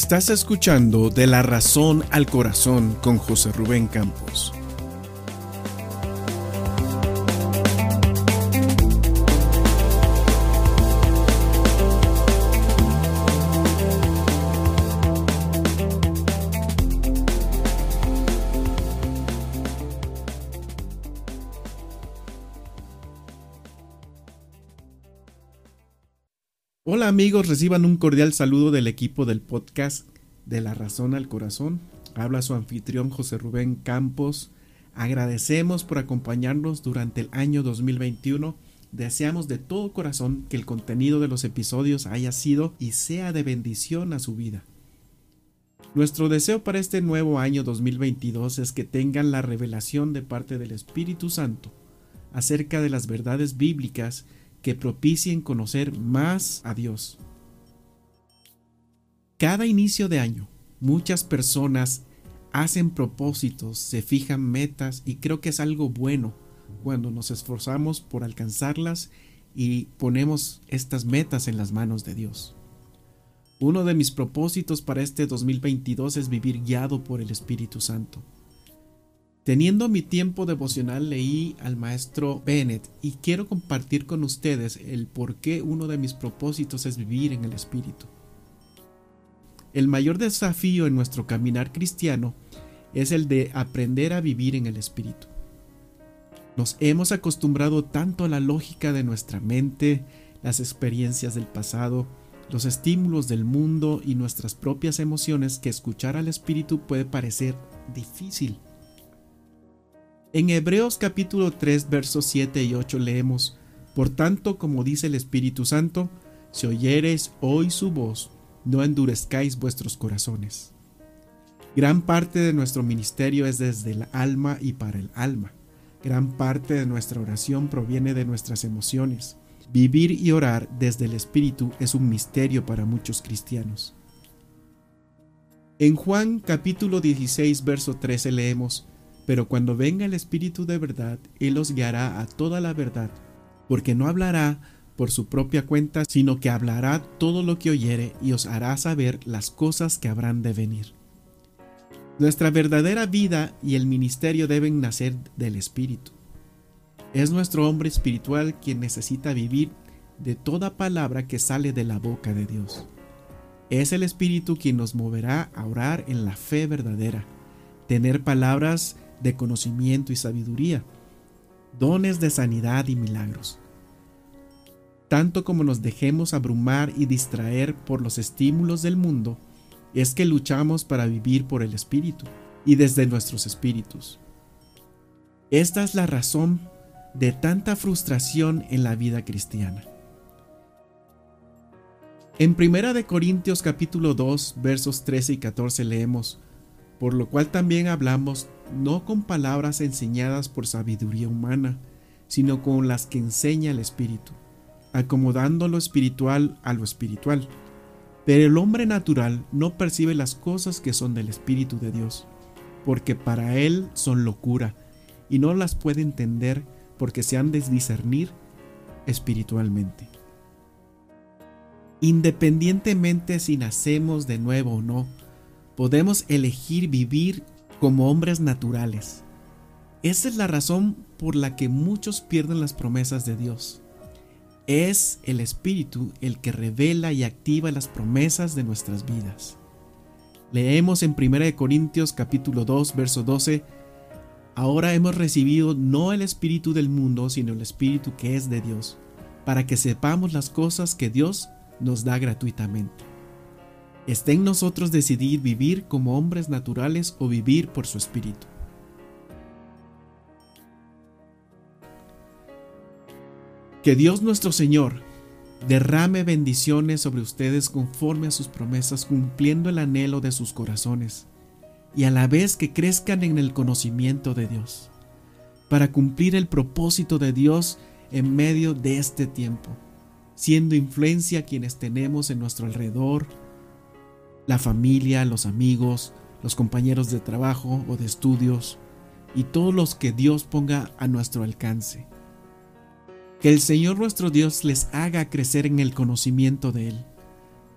Estás escuchando De la Razón al Corazón con José Rubén Campos. Amigos, reciban un cordial saludo del equipo del podcast de la razón al corazón. Habla su anfitrión José Rubén Campos. Agradecemos por acompañarnos durante el año 2021. Deseamos de todo corazón que el contenido de los episodios haya sido y sea de bendición a su vida. Nuestro deseo para este nuevo año 2022 es que tengan la revelación de parte del Espíritu Santo acerca de las verdades bíblicas que propicien conocer más a Dios. Cada inicio de año, muchas personas hacen propósitos, se fijan metas y creo que es algo bueno cuando nos esforzamos por alcanzarlas y ponemos estas metas en las manos de Dios. Uno de mis propósitos para este 2022 es vivir guiado por el Espíritu Santo. Teniendo mi tiempo devocional leí al maestro Bennett y quiero compartir con ustedes el por qué uno de mis propósitos es vivir en el Espíritu. El mayor desafío en nuestro caminar cristiano es el de aprender a vivir en el Espíritu. Nos hemos acostumbrado tanto a la lógica de nuestra mente, las experiencias del pasado, los estímulos del mundo y nuestras propias emociones que escuchar al Espíritu puede parecer difícil. En Hebreos capítulo 3 versos 7 y 8 leemos, Por tanto, como dice el Espíritu Santo, si oyereis hoy su voz, no endurezcáis vuestros corazones. Gran parte de nuestro ministerio es desde el alma y para el alma. Gran parte de nuestra oración proviene de nuestras emociones. Vivir y orar desde el Espíritu es un misterio para muchos cristianos. En Juan capítulo 16 verso 13 leemos, pero cuando venga el Espíritu de verdad, Él os guiará a toda la verdad, porque no hablará por su propia cuenta, sino que hablará todo lo que oyere y os hará saber las cosas que habrán de venir. Nuestra verdadera vida y el ministerio deben nacer del Espíritu. Es nuestro hombre espiritual quien necesita vivir de toda palabra que sale de la boca de Dios. Es el Espíritu quien nos moverá a orar en la fe verdadera, tener palabras de conocimiento y sabiduría, dones de sanidad y milagros. Tanto como nos dejemos abrumar y distraer por los estímulos del mundo, es que luchamos para vivir por el Espíritu y desde nuestros espíritus. Esta es la razón de tanta frustración en la vida cristiana. En 1 de Corintios capítulo 2, versos 13 y 14 leemos: por lo cual también hablamos no con palabras enseñadas por sabiduría humana, sino con las que enseña el Espíritu, acomodando lo espiritual a lo espiritual. Pero el hombre natural no percibe las cosas que son del Espíritu de Dios, porque para él son locura, y no las puede entender porque se han de discernir espiritualmente. Independientemente si nacemos de nuevo o no, podemos elegir vivir como hombres naturales. Esa es la razón por la que muchos pierden las promesas de Dios. Es el Espíritu el que revela y activa las promesas de nuestras vidas. Leemos en 1 Corintios capítulo 2, verso 12, Ahora hemos recibido no el Espíritu del mundo, sino el Espíritu que es de Dios, para que sepamos las cosas que Dios nos da gratuitamente. Está en nosotros decidir vivir como hombres naturales o vivir por su espíritu. Que Dios nuestro Señor derrame bendiciones sobre ustedes conforme a sus promesas, cumpliendo el anhelo de sus corazones, y a la vez que crezcan en el conocimiento de Dios, para cumplir el propósito de Dios en medio de este tiempo, siendo influencia quienes tenemos en nuestro alrededor, la familia, los amigos, los compañeros de trabajo o de estudios y todos los que Dios ponga a nuestro alcance. Que el Señor nuestro Dios les haga crecer en el conocimiento de Él.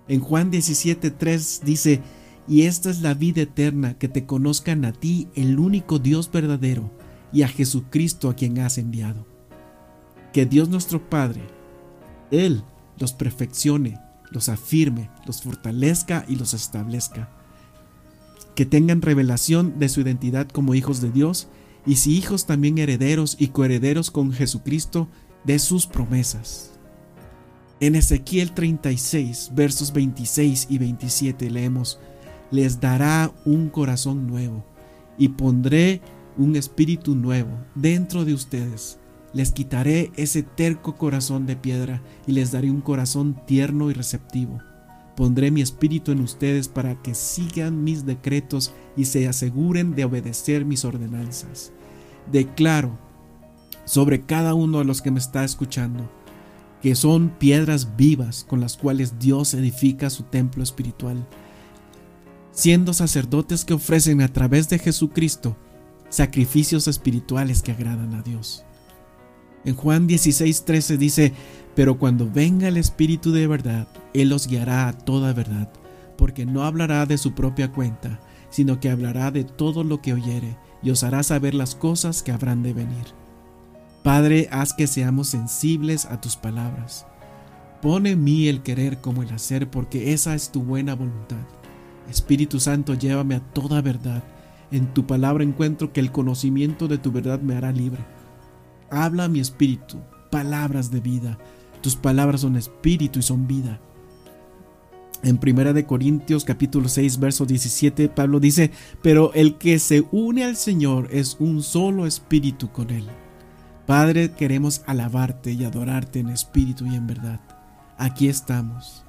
En Juan 17:3 dice, y esta es la vida eterna, que te conozcan a ti, el único Dios verdadero, y a Jesucristo a quien has enviado. Que Dios nuestro Padre, Él los perfeccione, los afirme, los fortalezca y los establezca. Que tengan revelación de su identidad como hijos de Dios, y si hijos también herederos y coherederos con Jesucristo de sus promesas. En Ezequiel 36, versos 26 y 27 leemos, les dará un corazón nuevo y pondré un espíritu nuevo dentro de ustedes. Les quitaré ese terco corazón de piedra y les daré un corazón tierno y receptivo. Pondré mi espíritu en ustedes para que sigan mis decretos y se aseguren de obedecer mis ordenanzas. Declaro sobre cada uno de los que me está escuchando que son piedras vivas con las cuales Dios edifica su templo espiritual, siendo sacerdotes que ofrecen a través de Jesucristo sacrificios espirituales que agradan a Dios. En Juan 16:13 dice, pero cuando venga el Espíritu de verdad, Él os guiará a toda verdad, porque no hablará de su propia cuenta, sino que hablará de todo lo que oyere, y os hará saber las cosas que habrán de venir. Padre, haz que seamos sensibles a tus palabras. Pone en mí el querer como el hacer, porque esa es tu buena voluntad. Espíritu Santo, llévame a toda verdad. En tu palabra encuentro que el conocimiento de tu verdad me hará libre. Habla a mi espíritu, palabras de vida. Tus palabras son espíritu y son vida. En 1 de Corintios capítulo 6 verso 17 Pablo dice, "Pero el que se une al Señor es un solo espíritu con él." Padre, queremos alabarte y adorarte en espíritu y en verdad. Aquí estamos.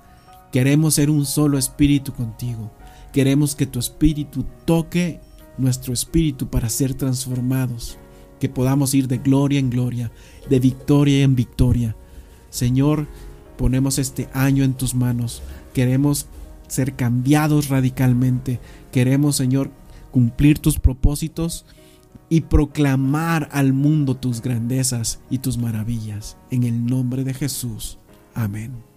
Queremos ser un solo espíritu contigo. Queremos que tu espíritu toque nuestro espíritu para ser transformados, que podamos ir de gloria en gloria, de victoria en victoria. Señor, ponemos este año en tus manos. Queremos ser cambiados radicalmente. Queremos, Señor, cumplir tus propósitos y proclamar al mundo tus grandezas y tus maravillas. En el nombre de Jesús. Amén.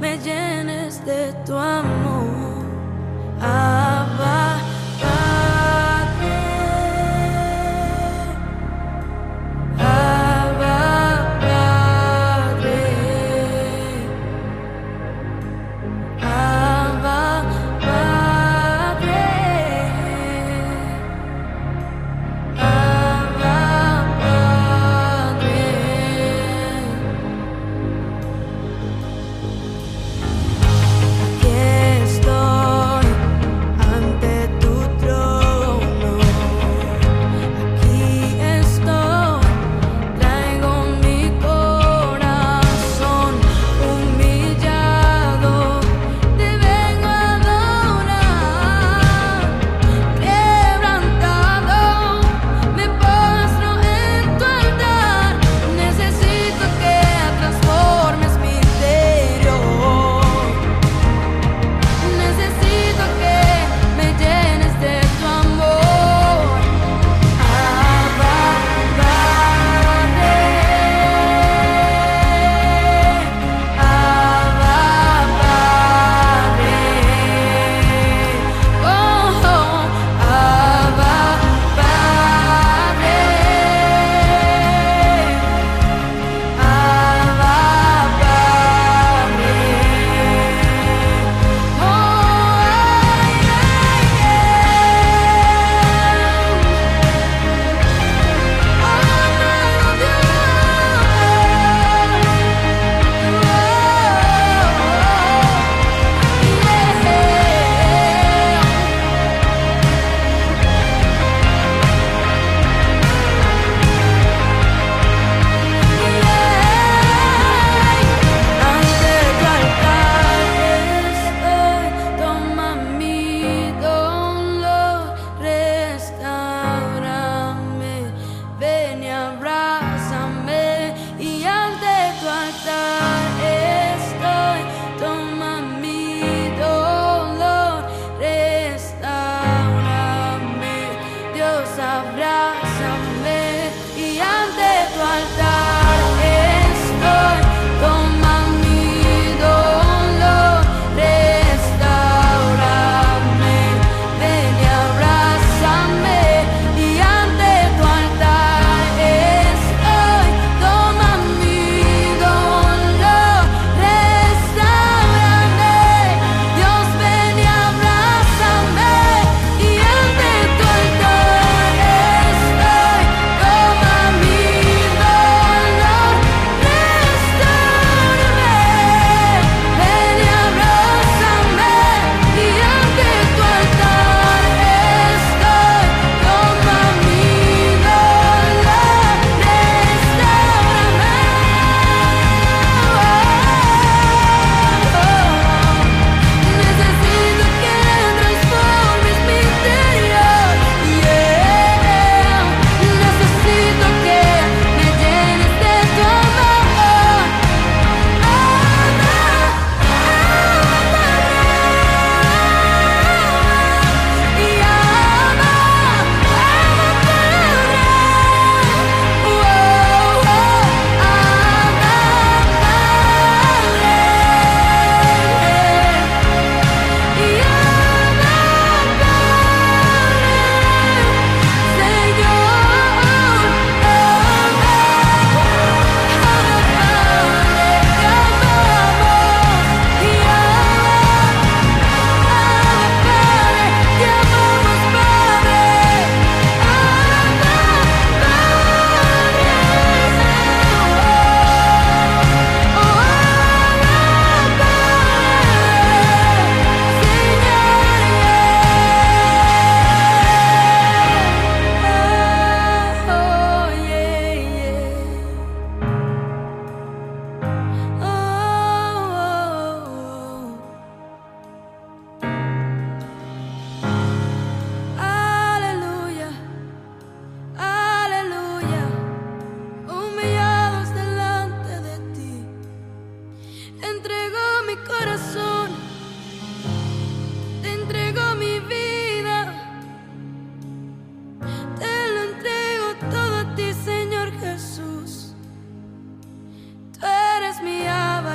Me llenes de tu amor. Abba.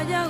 回家